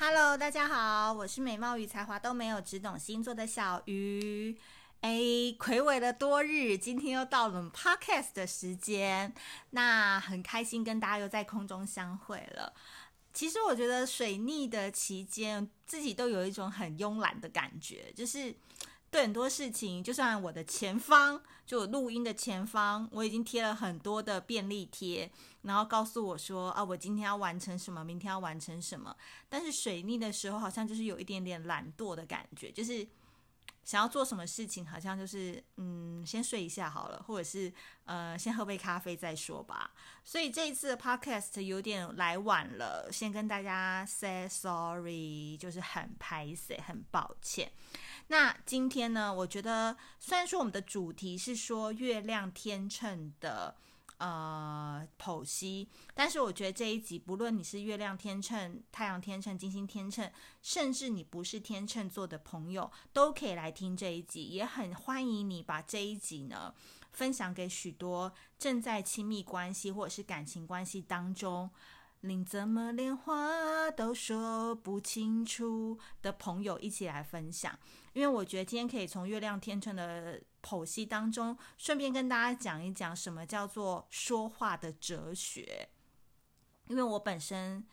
Hello，大家好，我是美貌与才华都没有，只懂星座的小鱼。哎，睽违了多日，今天又到了我们 Podcast 的时间，那很开心跟大家又在空中相会了。其实我觉得水逆的期间，自己都有一种很慵懒的感觉，就是。对很多事情，就算我的前方，就录音的前方，我已经贴了很多的便利贴，然后告诉我说啊，我今天要完成什么，明天要完成什么。但是水逆的时候，好像就是有一点点懒惰的感觉，就是。想要做什么事情，好像就是嗯，先睡一下好了，或者是呃，先喝杯咖啡再说吧。所以这一次的 podcast 有点来晚了，先跟大家 say sorry，就是很拍谢，很抱歉。那今天呢，我觉得虽然说我们的主题是说月亮天秤的。呃，剖析。但是我觉得这一集，不论你是月亮天秤、太阳天秤、金星天秤，甚至你不是天秤座的朋友，都可以来听这一集。也很欢迎你把这一集呢分享给许多正在亲密关系或者是感情关系当中，你怎么连话都说不清楚的朋友一起来分享。因为我觉得今天可以从月亮天秤的。剖析当中，顺便跟大家讲一讲什么叫做说话的哲学。因为我本身，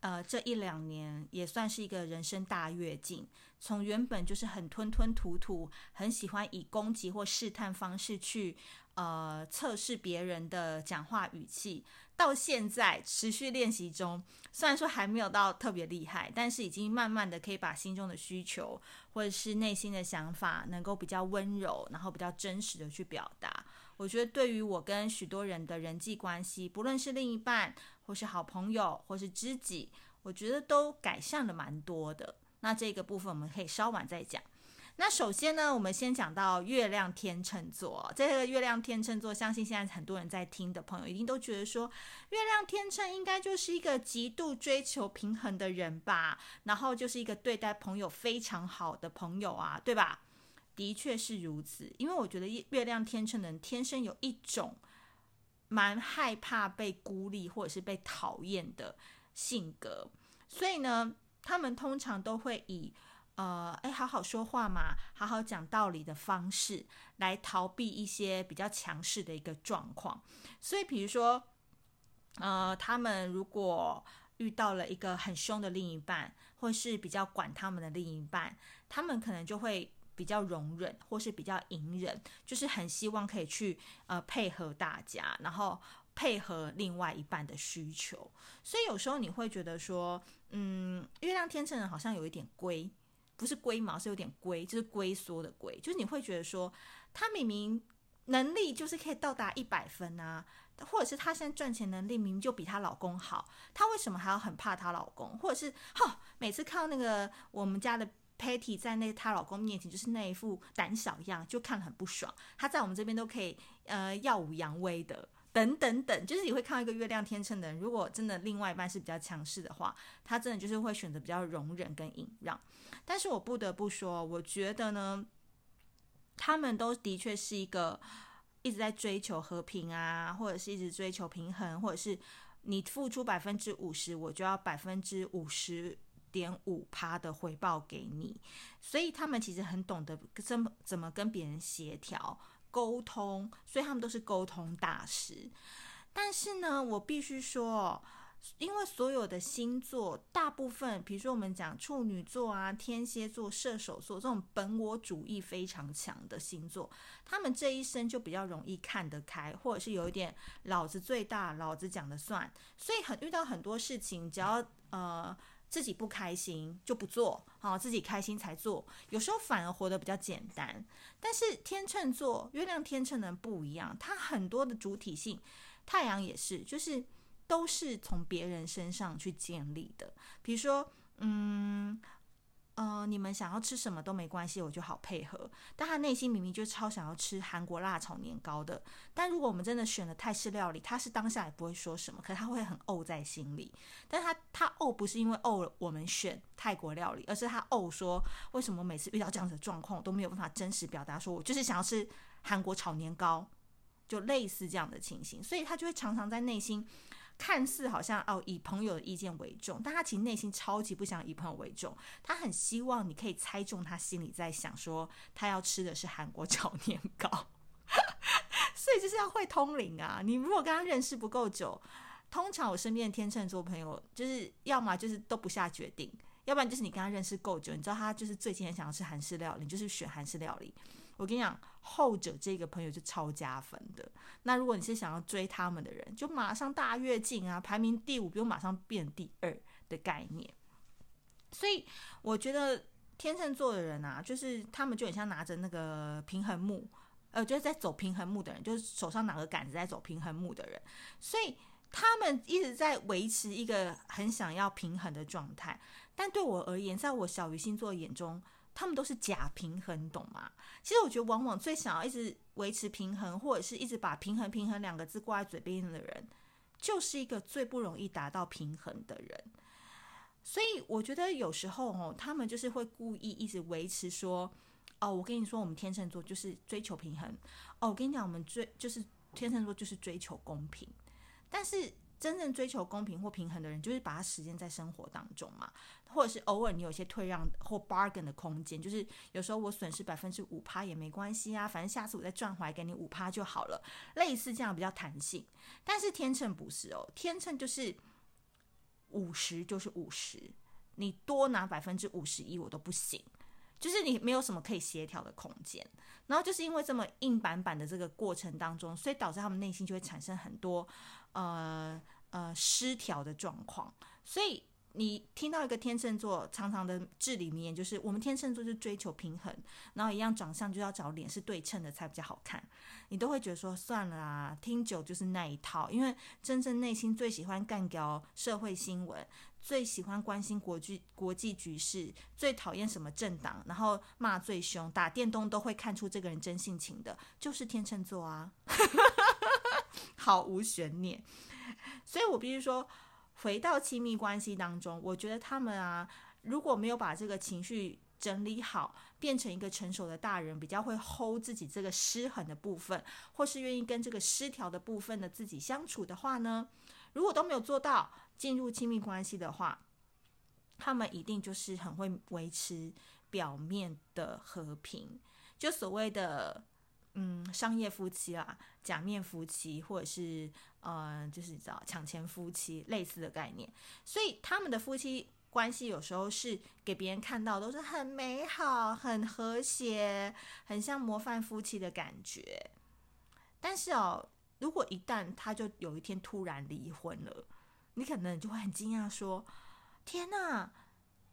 呃，这一两年也算是一个人生大跃进，从原本就是很吞吞吐吐，很喜欢以攻击或试探方式去。呃，测试别人的讲话语气，到现在持续练习中。虽然说还没有到特别厉害，但是已经慢慢的可以把心中的需求或者是内心的想法，能够比较温柔，然后比较真实的去表达。我觉得对于我跟许多人的人际关系，不论是另一半，或是好朋友，或是知己，我觉得都改善了蛮多的。那这个部分我们可以稍晚再讲。那首先呢，我们先讲到月亮天秤座。这个月亮天秤座，相信现在很多人在听的朋友，一定都觉得说，月亮天秤应该就是一个极度追求平衡的人吧，然后就是一个对待朋友非常好的朋友啊，对吧？的确是如此，因为我觉得月亮天秤的人天生有一种蛮害怕被孤立或者是被讨厌的性格，所以呢，他们通常都会以。呃，哎，好好说话嘛，好好讲道理的方式来逃避一些比较强势的一个状况。所以，比如说，呃，他们如果遇到了一个很凶的另一半，或是比较管他们的另一半，他们可能就会比较容忍，或是比较隐忍，就是很希望可以去呃配合大家，然后配合另外一半的需求。所以有时候你会觉得说，嗯，月亮天秤人好像有一点龟。不是龟毛，是有点龟，就是龟缩的龟。就是你会觉得说，他明明能力就是可以到达一百分啊，或者是他现在赚钱能力明明就比她老公好，她为什么还要很怕她老公？或者是哈，每次看到那个我们家的 Patty 在那她老公面前就是那一副胆小样，就看很不爽。她在我们这边都可以呃耀武扬威的。等等等，就是你会看到一个月亮天秤的人，如果真的另外一半是比较强势的话，他真的就是会选择比较容忍跟隐让。但是我不得不说，我觉得呢，他们都的确是一个一直在追求和平啊，或者是一直追求平衡，或者是你付出百分之五十，我就要百分之五十点五趴的回报给你。所以他们其实很懂得怎么怎么跟别人协调。沟通，所以他们都是沟通大师。但是呢，我必须说，因为所有的星座，大部分，比如说我们讲处女座啊、天蝎座、射手座这种本我主义非常强的星座，他们这一生就比较容易看得开，或者是有一点老子最大，老子讲的算。所以很遇到很多事情，只要呃。自己不开心就不做，好，自己开心才做。有时候反而活得比较简单。但是天秤座，月亮天秤的人不一样，他很多的主体性，太阳也是，就是都是从别人身上去建立的。比如说，嗯。呃，你们想要吃什么都没关系，我就好配合。但他内心明明就超想要吃韩国辣炒年糕的。但如果我们真的选了泰式料理，他是当下也不会说什么，可他会很怄在心里。但他他怄不是因为怄我们选泰国料理，而是他怄说，为什么每次遇到这样子的状况都没有办法真实表达，说我就是想要吃韩国炒年糕，就类似这样的情形，所以他就会常常在内心看似好像哦以朋友的意见为重，但他其实内心超级不想以朋友为重，他很希望你可以猜中他心里在想说他要吃的是韩国炒年糕，所以就是要会通灵啊！你如果跟他认识不够久，通常我身边的天秤座朋友就是要么就是都不下决定，要不然就是你跟他认识够久，你知道他就是最近很想要吃韩式料理，就是选韩式料理。我跟你讲，后者这个朋友是超加分的。那如果你是想要追他们的人，就马上大跃进啊，排名第五不用马上变第二的概念。所以我觉得天秤座的人啊，就是他们就很像拿着那个平衡木，呃，就是在走平衡木的人，就是手上拿个杆子在走平衡木的人。所以他们一直在维持一个很想要平衡的状态。但对我而言，在我小鱼星座眼中，他们都是假平衡，懂吗？其实我觉得，往往最想要一直维持平衡，或者是一直把平衡、平衡两个字挂在嘴边的人，就是一个最不容易达到平衡的人。所以我觉得有时候哦，他们就是会故意一直维持说：“哦，我跟你说，我们天秤座就是追求平衡。哦，我跟你讲，我们追就是天秤座就是追求公平。”但是。真正追求公平或平衡的人，就是把它实践在生活当中嘛，或者是偶尔你有些退让或 bargain 的空间，就是有时候我损失百分之五趴也没关系啊，反正下次我再赚回来给你五趴就好了，类似这样比较弹性。但是天秤不是哦，天秤就是五十就是五十，你多拿百分之五十一我都不行，就是你没有什么可以协调的空间。然后就是因为这么硬板板的这个过程当中，所以导致他们内心就会产生很多。呃呃，失调的状况，所以你听到一个天秤座常常的至理名言，就是我们天秤座是追求平衡，然后一样长相就要找脸是对称的才比较好看，你都会觉得说算了啦，听久就是那一套，因为真正内心最喜欢干掉社会新闻，最喜欢关心国际国际局势，最讨厌什么政党，然后骂最凶，打电动都会看出这个人真性情的，就是天秤座啊。毫无悬念，所以我必须说，回到亲密关系当中，我觉得他们啊，如果没有把这个情绪整理好，变成一个成熟的大人，比较会 hold 自己这个失衡的部分，或是愿意跟这个失调的部分的自己相处的话呢，如果都没有做到进入亲密关系的话，他们一定就是很会维持表面的和平，就所谓的。嗯，商业夫妻啦，假面夫妻，或者是呃，就是你知道抢钱夫妻类似的概念，所以他们的夫妻关系有时候是给别人看到都是很美好、很和谐、很像模范夫妻的感觉。但是哦，如果一旦他就有一天突然离婚了，你可能就会很惊讶说：“天哪！”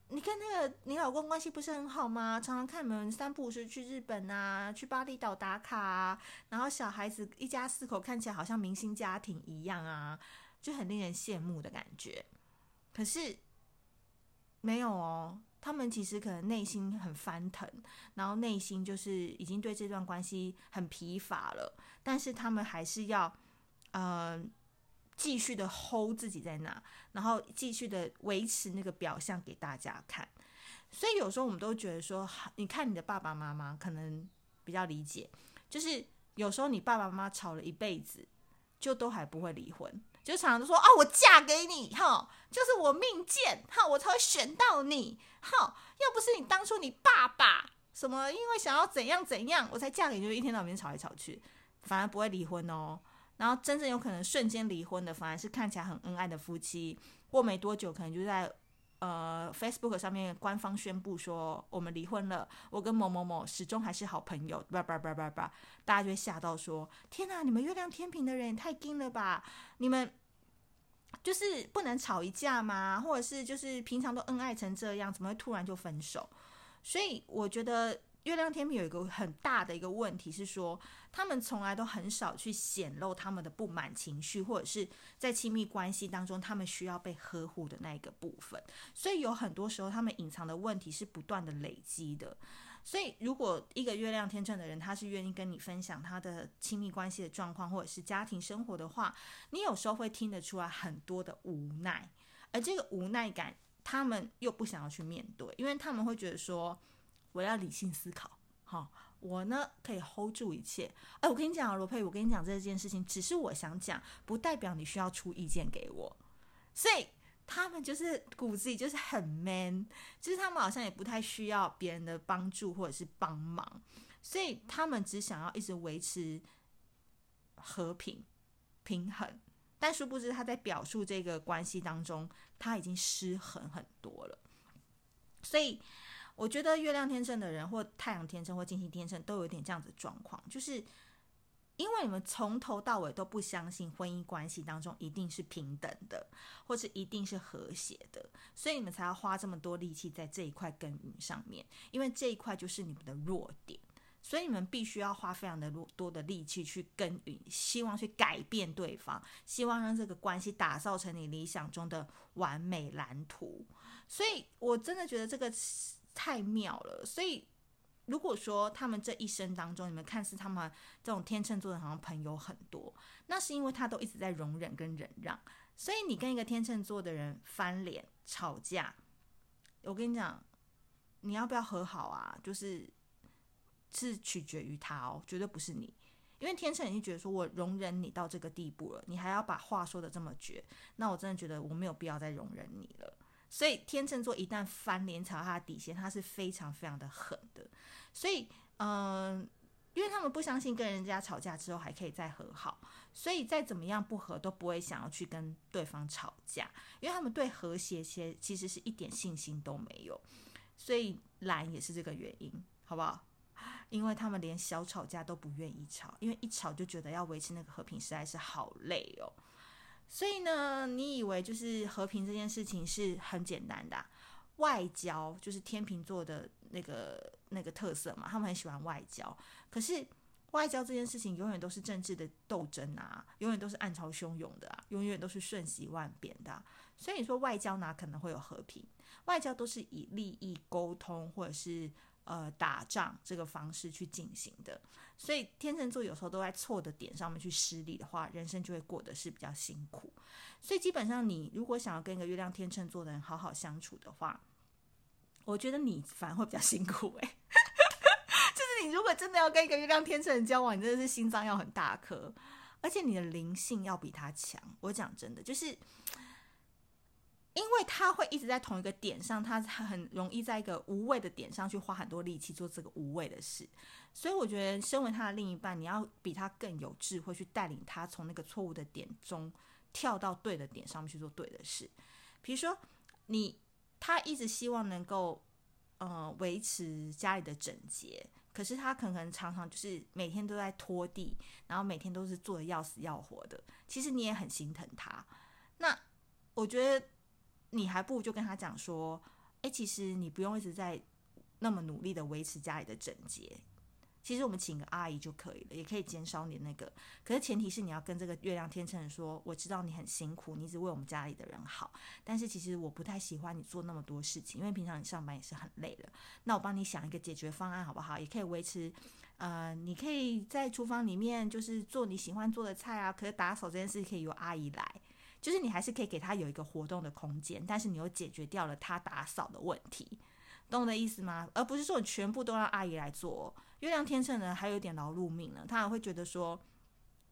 你跟那个你老公关系不是很好吗？常常看你们三不五时去日本啊，去巴厘岛打卡啊，然后小孩子一家四口看起来好像明星家庭一样啊，就很令人羡慕的感觉。可是没有哦，他们其实可能内心很翻腾，然后内心就是已经对这段关系很疲乏了，但是他们还是要，嗯、继续的 hold 自己在那，然后继续的维持那个表象给大家看。所以有时候我们都觉得说，你看你的爸爸妈妈可能比较理解，就是有时候你爸爸妈妈吵了一辈子，就都还不会离婚，就常常说啊，我嫁给你哈，就是我命贱哈，我才会选到你哈，要不是你当初你爸爸什么因为想要怎样怎样，我才嫁给你，就一天到晚吵来吵去，反而不会离婚哦。然后真正有可能瞬间离婚的，反而是看起来很恩爱的夫妻，过没多久可能就在呃 Facebook 上面官方宣布说我们离婚了，我跟某某某始终还是好朋友，叭叭叭叭叭，大家就会吓到说：天哪，你们月亮天秤的人也太硬了吧？你们就是不能吵一架吗？或者是就是平常都恩爱成这样，怎么会突然就分手？所以我觉得。月亮天秤有一个很大的一个问题是说，他们从来都很少去显露他们的不满情绪，或者是在亲密关系当中他们需要被呵护的那一个部分。所以有很多时候，他们隐藏的问题是不断的累积的。所以，如果一个月亮天秤的人，他是愿意跟你分享他的亲密关系的状况，或者是家庭生活的话，你有时候会听得出来很多的无奈，而这个无奈感，他们又不想要去面对，因为他们会觉得说。我要理性思考，哦，我呢可以 hold 住一切。哎，我跟你讲啊，罗佩，我跟你讲这件事情，只是我想讲，不代表你需要出意见给我。所以他们就是骨子里就是很 man，就是他们好像也不太需要别人的帮助或者是帮忙，所以他们只想要一直维持和平平衡。但殊不知他在表述这个关系当中，他已经失衡很多了。所以我觉得月亮天秤的人，或太阳天秤，或金星天秤，都有点这样子状况，就是因为你们从头到尾都不相信婚姻关系当中一定是平等的，或是一定是和谐的，所以你们才要花这么多力气在这一块耕耘上面，因为这一块就是你们的弱点。所以你们必须要花非常的多的力气去耕耘，希望去改变对方，希望让这个关系打造成你理想中的完美蓝图。所以我真的觉得这个太妙了。所以如果说他们这一生当中，你们看似他们这种天秤座的好像朋友很多，那是因为他都一直在容忍跟忍让。所以你跟一个天秤座的人翻脸吵架，我跟你讲，你要不要和好啊？就是。是取决于他哦，绝对不是你，因为天秤已经觉得说，我容忍你到这个地步了，你还要把话说得这么绝，那我真的觉得我没有必要再容忍你了。所以天秤座一旦翻脸踩到他的底线，他是非常非常的狠的。所以，嗯、因为他们不相信跟人家吵架之后还可以再和好，所以再怎么样不和都不会想要去跟对方吵架，因为他们对和谐些其实是一点信心都没有。所以懒也是这个原因，好不好？因为他们连小吵架都不愿意吵，因为一吵就觉得要维持那个和平实在是好累哦。所以呢，你以为就是和平这件事情是很简单的？外交就是天秤座的那个那个特色嘛，他们很喜欢外交。可是外交这件事情永远都是政治的斗争啊，永远都是暗潮汹涌的啊，永远都是瞬息万变的。所以你说外交哪可能会有和平？外交都是以利益沟通或者是。呃，打仗这个方式去进行的，所以天秤座有时候都在错的点上面去失利的话，人生就会过得是比较辛苦。所以基本上，你如果想要跟一个月亮天秤座的人好好相处的话，我觉得你反而会比较辛苦哎、欸。就是你如果真的要跟一个月亮天秤人交往，你真的是心脏要很大颗，而且你的灵性要比他强。我讲真的，就是。因为他会一直在同一个点上，他很容易在一个无谓的点上去花很多力气做这个无谓的事，所以我觉得，身为他的另一半，你要比他更有智慧，去带领他从那个错误的点中跳到对的点上面去做对的事。比如说，你他一直希望能够呃维持家里的整洁，可是他可能常常就是每天都在拖地，然后每天都是做的要死要活的。其实你也很心疼他。那我觉得。你还不如就跟他讲说，哎，其实你不用一直在那么努力的维持家里的整洁，其实我们请个阿姨就可以了，也可以减少你那个。可是前提是你要跟这个月亮天秤说，我知道你很辛苦，你一直为我们家里的人好，但是其实我不太喜欢你做那么多事情，因为平常你上班也是很累的。那我帮你想一个解决方案好不好？也可以维持，呃，你可以在厨房里面就是做你喜欢做的菜啊，可是打扫这件事可以由阿姨来。就是你还是可以给他有一个活动的空间，但是你又解决掉了他打扫的问题，懂我的意思吗？而不是说全部都让阿姨来做。月亮天秤呢，还有点劳碌命呢，他还会觉得说，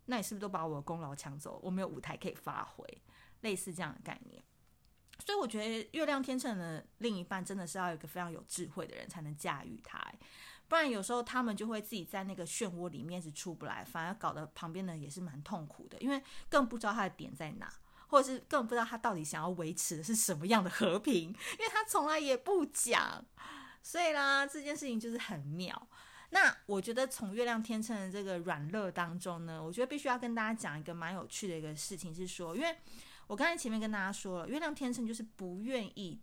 那你是不是都把我的功劳抢走？我没有舞台可以发挥，类似这样的概念。所以我觉得月亮天秤的另一半真的是要有一个非常有智慧的人才能驾驭他，不然有时候他们就会自己在那个漩涡里面是出不来，反而搞得旁边的人也是蛮痛苦的，因为更不知道他的点在哪。或者是更不知道他到底想要维持的是什么样的和平，因为他从来也不讲，所以啦，这件事情就是很妙。那我觉得从月亮天秤的这个软肋当中呢，我觉得必须要跟大家讲一个蛮有趣的一个事情，是说，因为我刚才前面跟大家说了，月亮天秤就是不愿意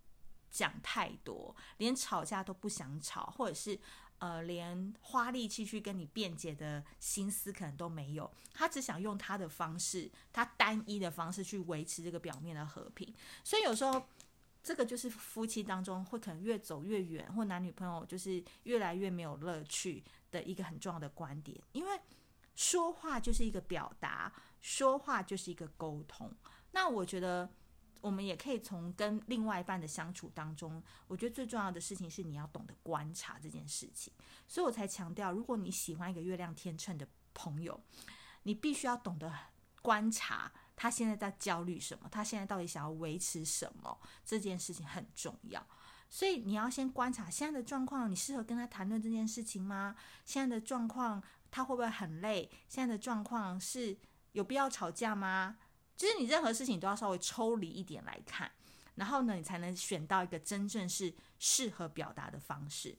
讲太多，连吵架都不想吵，或者是。呃，连花力气去跟你辩解的心思可能都没有，他只想用他的方式，他单一的方式去维持这个表面的和平。所以有时候，这个就是夫妻当中会可能越走越远，或男女朋友就是越来越没有乐趣的一个很重要的观点。因为说话就是一个表达，说话就是一个沟通。那我觉得。我们也可以从跟另外一半的相处当中，我觉得最重要的事情是你要懂得观察这件事情。所以我才强调，如果你喜欢一个月亮天秤的朋友，你必须要懂得观察他现在在焦虑什么，他现在到底想要维持什么，这件事情很重要。所以你要先观察现在的状况，你适合跟他谈论这件事情吗？现在的状况他会不会很累？现在的状况是有必要吵架吗？就是你任何事情都要稍微抽离一点来看，然后呢，你才能选到一个真正是适合表达的方式。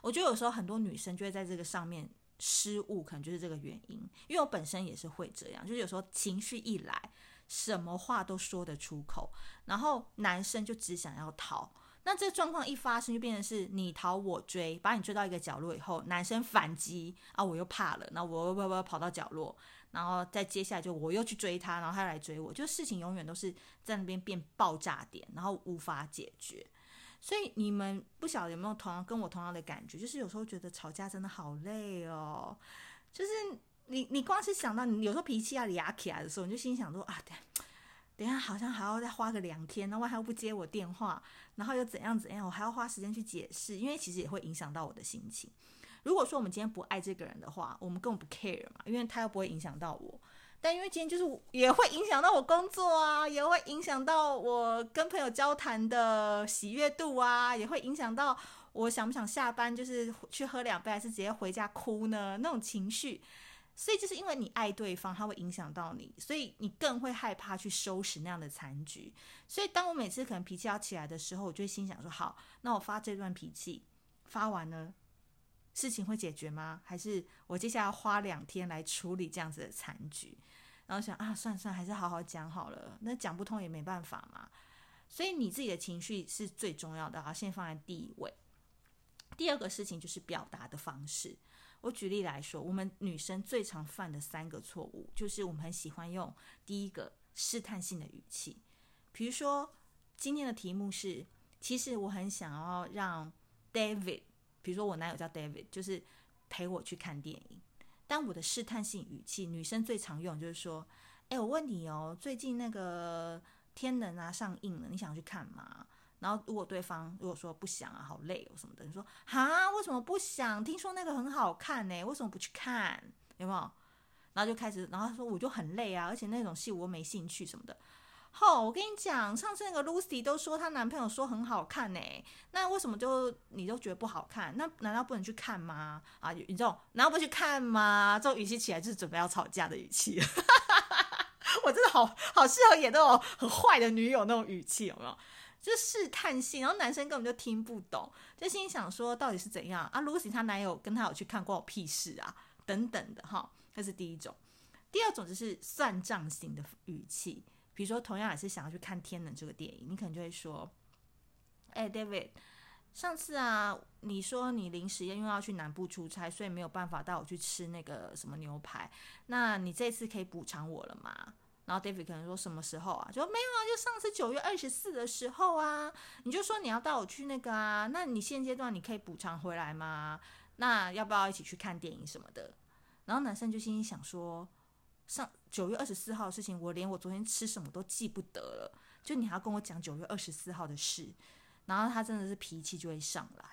我觉得有时候很多女生就会在这个上面失误，可能就是这个原因。因为我本身也是会这样，就是有时候情绪一来，什么话都说得出口，然后男生就只想要逃。那这状况一发生，就变成是你逃我追，把你追到一个角落以后，男生反击啊，我又怕了，那我我我跑到角落。然后再接下来就我又去追他，然后他又来追我，就事情永远都是在那边变爆炸点，然后无法解决。所以你们不晓得有没有同样跟我同样的感觉，就是有时候觉得吵架真的好累哦。就是你你光是想到你有时候脾气要痒起来的时候，你就心想说啊，等等下好像还要再花个两天，然后还要不接我电话，然后又怎样怎样，我还要花时间去解释，因为其实也会影响到我的心情。如果说我们今天不爱这个人的话，我们根本不 care 嘛，因为他又不会影响到我。但因为今天就是也会影响到我工作啊，也会影响到我跟朋友交谈的喜悦度啊，也会影响到我想不想下班，就是去喝两杯，还是直接回家哭呢？那种情绪。所以就是因为你爱对方，他会影响到你，所以你更会害怕去收拾那样的残局。所以当我每次可能脾气要起来的时候，我就会心想说：好，那我发这段脾气发完了。事情会解决吗？还是我接下来要花两天来处理这样子的残局？然后想啊，算了算了，还是好好讲好了。那讲不通也没办法嘛。所以你自己的情绪是最重要的啊，先放在第一位。第二个事情就是表达的方式。我举例来说，我们女生最常犯的三个错误，就是我们很喜欢用第一个试探性的语气。比如说，今天的题目是，其实我很想要让 David。比如说我男友叫 David，就是陪我去看电影。但我的试探性语气，女生最常用就是说：“哎，我问你哦，最近那个《天能》啊上映了，你想去看吗？”然后如果对方如果说不想啊，好累哦什么的，你说：“哈，为什么不想？听说那个很好看呢，为什么不去看？有没有？”然后就开始，然后他说：“我就很累啊，而且那种戏我没兴趣什么的。”哦，我跟你讲，上次那个 Lucy 都说她男朋友说很好看呢，那为什么就你都觉得不好看？那难道不能去看吗？啊，你这种难道不去看吗？这种语气起来就是准备要吵架的语气。我真的好好适合演那种很坏的女友那种语气，有没有？就试探性，然后男生根本就听不懂，就心想说到底是怎样啊？Lucy 她男友跟她有去看，过我屁事啊？等等的哈，这是第一种。第二种就是算账型的语气。比如说，同样也是想要去看《天能》这个电影，你可能就会说：“哎，David，上次啊，你说你临时因为要去南部出差，所以没有办法带我去吃那个什么牛排，那你这次可以补偿我了吗？”然后 David 可能说：“什么时候啊？”就说：“没有啊，就上次九月二十四的时候啊，你就说你要带我去那个啊，那你现阶段你可以补偿回来吗？那要不要一起去看电影什么的？”然后男生就心里想说。上九月二十四号的事情，我连我昨天吃什么都记不得了。就你还要跟我讲九月二十四号的事，然后他真的是脾气就会上来。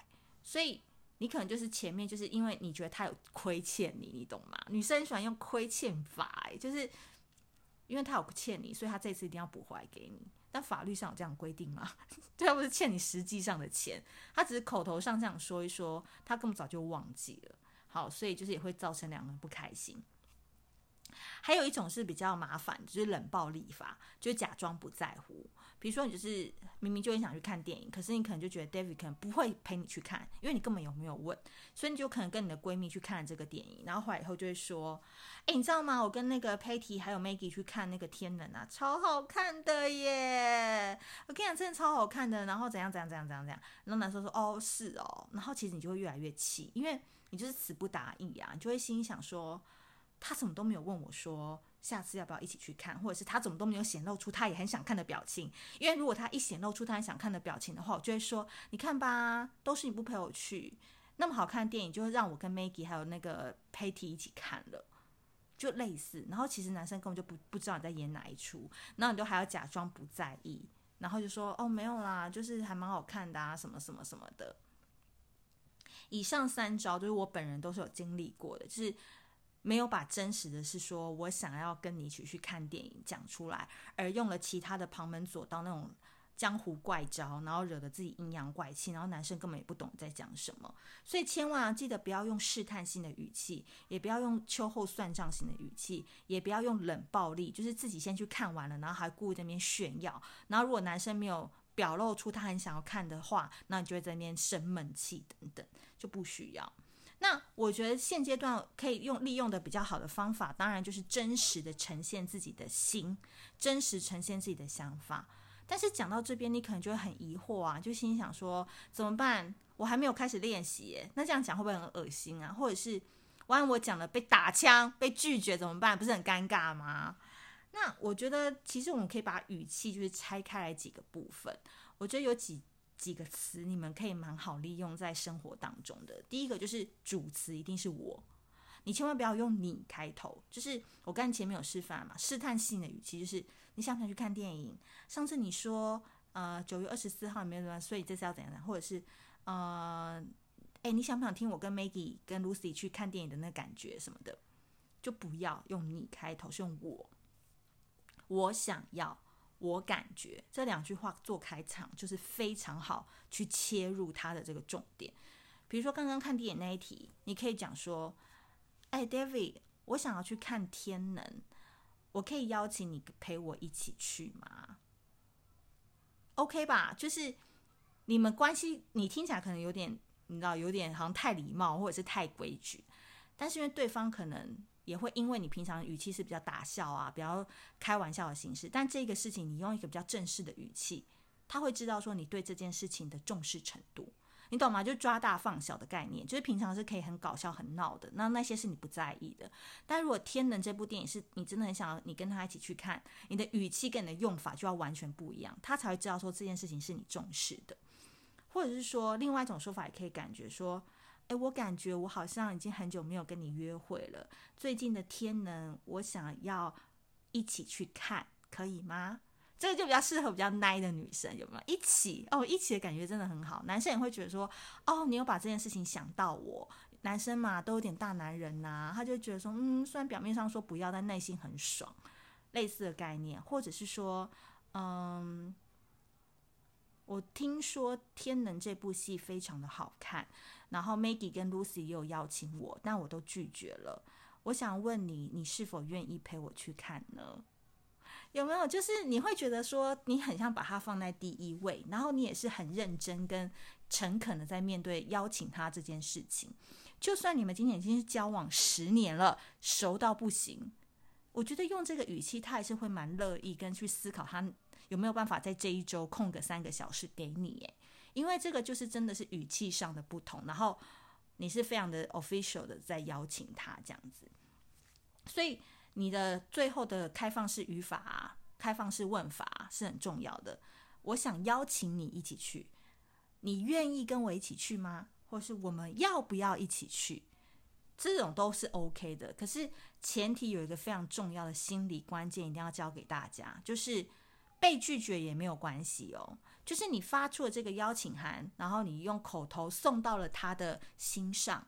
所以你可能就是前面就是因为你觉得他有亏欠你，你懂吗？女生喜欢用亏欠法，欸，就是因为他有欠你，所以他这次一定要补回来给你。但法律上有这样规定吗？对，他不是欠你实际上的钱，他只是口头上这样说一说，他根本早就忘记了。好，所以就是也会造成两个人不开心。还有一种是比较麻烦，就是冷暴力法，就假装不在乎。比如说，你就是明明就很想去看电影，可是你可能就觉得 David 可能不会陪你去看，因为你根本有没有问，所以你就可能跟你的闺蜜去看这个电影，然后回来以后就会说：“哎，你知道吗？我跟那个 Patty 还有 Maggie 去看那个《天能》啊，超好看的耶！我跟你讲，真的超好看的。然后怎样怎样怎样怎样怎样。然后男生说：哦，是哦。然后其实你就会越来越气，因为你就是词不达意啊，你就会心想说。他怎么都没有问我说下次要不要一起去看，或者是他怎么都没有显露出他也很想看的表情。因为如果他一显露出他很想看的表情的话，我就会说：你看吧，都是你不陪我去，那么好看的电影就会让我跟 Maggie 还有那个 Patty 一起看了。就类似。然后其实男生根本就不不知道你在演哪一出，然后你都还要假装不在意，然后就说哦没有啦，就是还蛮好看的啊，什么什么什么的。以上三招就是我本人都是有经历过的，就是没有把真实的是说我想要跟你一起去看电影讲出来，而用了其他的旁门左道那种江湖怪招，然后惹得自己阴阳怪气，然后男生根本也不懂在讲什么。所以千万要记得不要用试探性的语气，也不要用秋后算账型的语气，也不要用冷暴力，就是自己先去看完了，然后还故意在那边炫耀。然后如果男生没有表露出他很想要看的话，那你就会在那边生闷气等等。就不需要。那我觉得现阶段可以用利用的比较好的方法，当然就是真实的呈现自己的心，真实呈现自己的想法。但是讲到这边，你可能就会很疑惑啊，就心想说怎么办？我还没有开始练习耶，那这样讲会不会很恶心啊？或者是万一我讲了被打枪、被拒绝怎么办？不是很尴尬吗？那我觉得其实我们可以把语气就是拆开来几个部分，我觉得有几。几个词你们可以蛮好利用在生活当中的。第一个就是主词一定是我，你千万不要用你开头。就是我刚才前面有示范嘛，试探性的语气就是你想不想去看电影？上次你说呃九月二十四号没有怎么，所以这次要怎样？或者是呃哎你想不想听我跟 Maggie 跟 Lucy 去看电影的那感觉什么的？就不要用你开头，是用我，我想要。我感觉这两句话做开场就是非常好去切入他的这个重点。比如说刚刚看电影那一题，你可以讲说：“哎，David，我想要去看《天能》，我可以邀请你陪我一起去吗？”OK 吧？就是你们关系，你听起来可能有点，你知道，有点好像太礼貌或者是太规矩，但是因为对方可能。也会因为你平常语气是比较打笑啊，比较开玩笑的形式，但这个事情你用一个比较正式的语气，他会知道说你对这件事情的重视程度，你懂吗？就抓大放小的概念，就是平常是可以很搞笑、很闹的，那那些是你不在意的。但如果《天能》这部电影是你真的很想要，你跟他一起去看，你的语气跟你的用法就要完全不一样，他才会知道说这件事情是你重视的，或者是说另外一种说法，也可以感觉说。诶，我感觉我好像已经很久没有跟你约会了。最近的天能，我想要一起去看，可以吗？这个就比较适合比较奶的女生，有没有？一起哦，一起的感觉真的很好。男生也会觉得说，哦，你有把这件事情想到我。男生嘛，都有点大男人呐、他就觉得说，嗯，虽然表面上说不要，但内心很爽。类似的概念，或者是说，嗯。我听说《天能》这部戏非常的好看，然后 Maggie 跟 Lucy 也有邀请我，但我都拒绝了。我想问你，你是否愿意陪我去看呢？有没有？就是你会觉得说，你很像把他放在第一位，然后你也是很认真跟诚恳的在面对邀请他这件事情。就算你们今年已经是交往十年了，熟到不行，我觉得用这个语气，他还是会蛮乐意跟去思考他。有没有办法在这一周空个三个小时给你？因为这个就是真的是语气上的不同，然后你是非常的 official 的在邀请他这样子，所以你的最后的开放式语法、开放式问法是很重要的。我想邀请你一起去，你愿意跟我一起去吗？或是我们要不要一起去？这种都是 OK 的。可是前提有一个非常重要的心理关键，一定要教给大家，就是。被拒绝也没有关系哦，就是你发出了这个邀请函，然后你用口头送到了他的心上，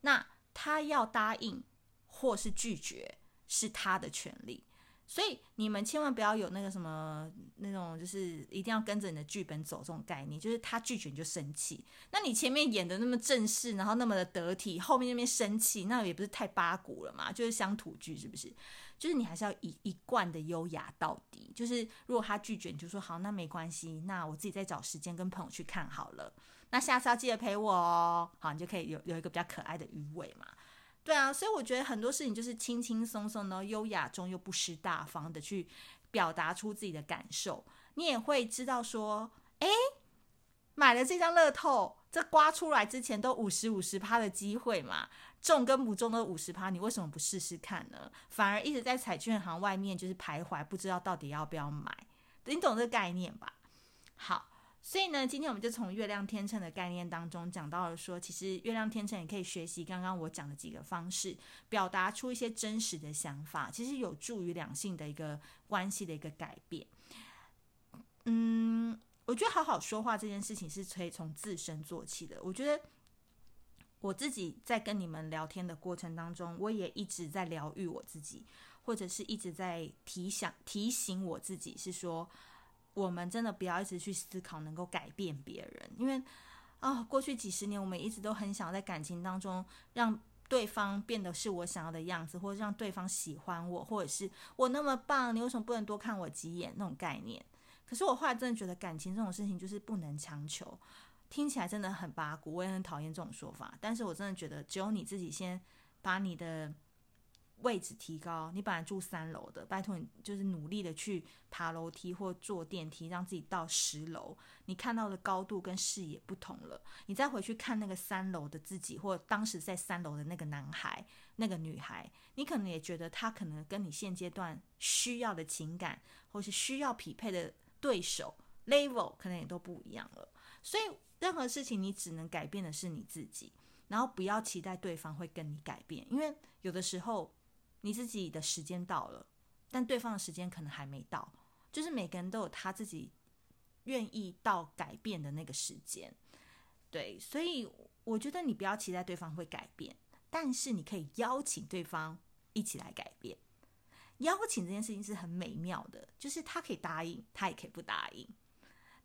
那他要答应或是拒绝是他的权利。所以你们千万不要有那个什么那种，就是一定要跟着你的剧本走这种概念。就是他拒绝你就生气，那你前面演的那么正式，然后那么的得体，后面那边生气，那也不是太八股了嘛？就是乡土剧是不是？就是你还是要一一贯的优雅到底。就是如果他拒绝，你就说好，那没关系，那我自己再找时间跟朋友去看好了。那下次要记得陪我哦。好，你就可以有有一个比较可爱的鱼尾嘛。对啊，所以我觉得很多事情就是轻轻松松的，优雅中又不失大方的去表达出自己的感受。你也会知道说，哎，买了这张乐透，这刮出来之前都五十五十趴的机会嘛，中跟不中都五十趴，你为什么不试试看呢？反而一直在彩券行外面就是徘徊，不知道到底要不要买。你懂这个概念吧？好，所以呢，今天我们就从月亮天秤的概念当中讲到了说，其实月亮天秤也可以学习刚刚我讲的几个方式，表达出一些真实的想法，其实有助于两性的一个关系的一个改变。嗯，我觉得好好说话这件事情是可以从自身做起的。我觉得我自己在跟你们聊天的过程当中，我也一直在疗愈我自己，或者是一直在提醒提醒我自己，是说。我们真的不要一直去思考能够改变别人，因为啊、哦，过去几十年我们一直都很想在感情当中让对方变得是我想要的样子，或者让对方喜欢我，或者是我那么棒，你为什么不能多看我几眼那种概念？可是我后来真的觉得感情这种事情就是不能强求，听起来真的很八股，我也很讨厌这种说法。但是我真的觉得只有你自己先把你的。位置提高，你本来住三楼的，拜托你就是努力的去爬楼梯或坐电梯，让自己到十楼。你看到的高度跟视野不同了，你再回去看那个三楼的自己，或当时在三楼的那个男孩、那个女孩，你可能也觉得他可能跟你现阶段需要的情感，或是需要匹配的对手 level 可能也都不一样了。所以任何事情你只能改变的是你自己，然后不要期待对方会跟你改变，因为有的时候。你自己的时间到了，但对方的时间可能还没到。就是每个人都有他自己愿意到改变的那个时间，对。所以我觉得你不要期待对方会改变，但是你可以邀请对方一起来改变。邀请这件事情是很美妙的，就是他可以答应，他也可以不答应。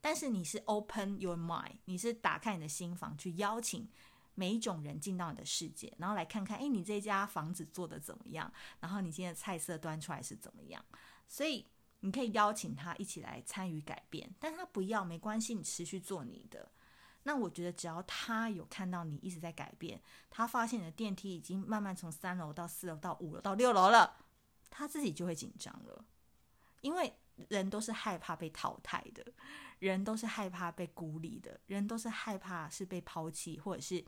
但是你是 open your mind，你是打开你的心房去邀请。每一种人进到你的世界，然后来看看，哎，你这家房子做得怎么样？然后你今天的菜色端出来是怎么样？所以你可以邀请他一起来参与改变，但他不要没关系，你持续做你的。那我觉得只要他有看到你一直在改变，他发现你的电梯已经慢慢从三楼到四楼到五楼到六楼了，他自己就会紧张了，因为人都是害怕被淘汰的，人都是害怕被孤立的，人都是害怕是被抛弃或者是。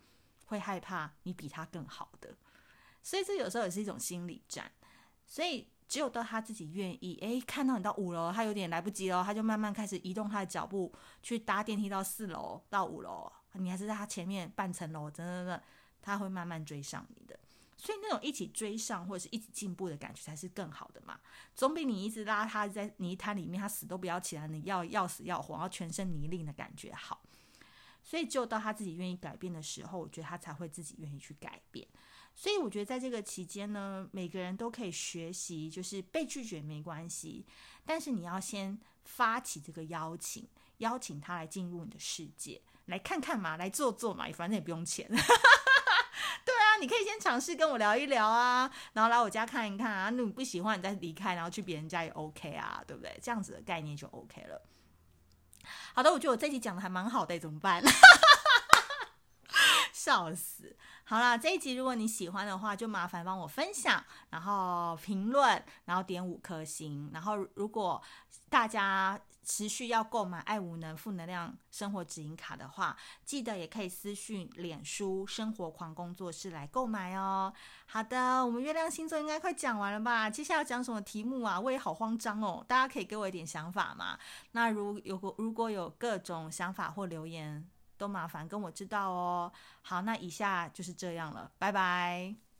会害怕你比他更好的，所以这有时候也是一种心理战。所以只有到他自己愿意，诶，看到你到五楼，他有点来不及了，他就慢慢开始移动他的脚步去搭电梯到四楼到五楼。你还是在他前面半层楼，等等等，他会慢慢追上你的。所以那种一起追上或者是一起进步的感觉才是更好的嘛，总比你一直拉他在泥潭里面，他死都不要起来，你要要死要活，然后全身泥泞的感觉好。所以，只有到他自己愿意改变的时候，我觉得他才会自己愿意去改变。所以，我觉得在这个期间呢，每个人都可以学习，就是被拒绝没关系，但是你要先发起这个邀请，邀请他来进入你的世界，来看看嘛，来做做嘛，反正也不用钱。你可以先尝试跟我聊一聊啊，然后来我家看一看啊，那你不喜欢你再离开，然后去别人家也 OK 啊，对不对？这样子的概念就 OK 了。好的，我觉得我这集讲的还蛮好的，怎么办？笑死！好啦，这一集如果你喜欢的话，就麻烦帮我分享，然后评论，然后点五颗星。然后如果大家持续要购买爱无能负能量生活指引卡的话，记得也可以私讯脸书生活狂工作室来购买哦。好的，我们月亮星座应该快讲完了吧？接下来要讲什么题目啊？我也好慌张哦，大家可以给我一点想法嘛？那如有如果有各种想法或留言，都麻烦跟我知道哦。好，那以下就是这样了，拜拜。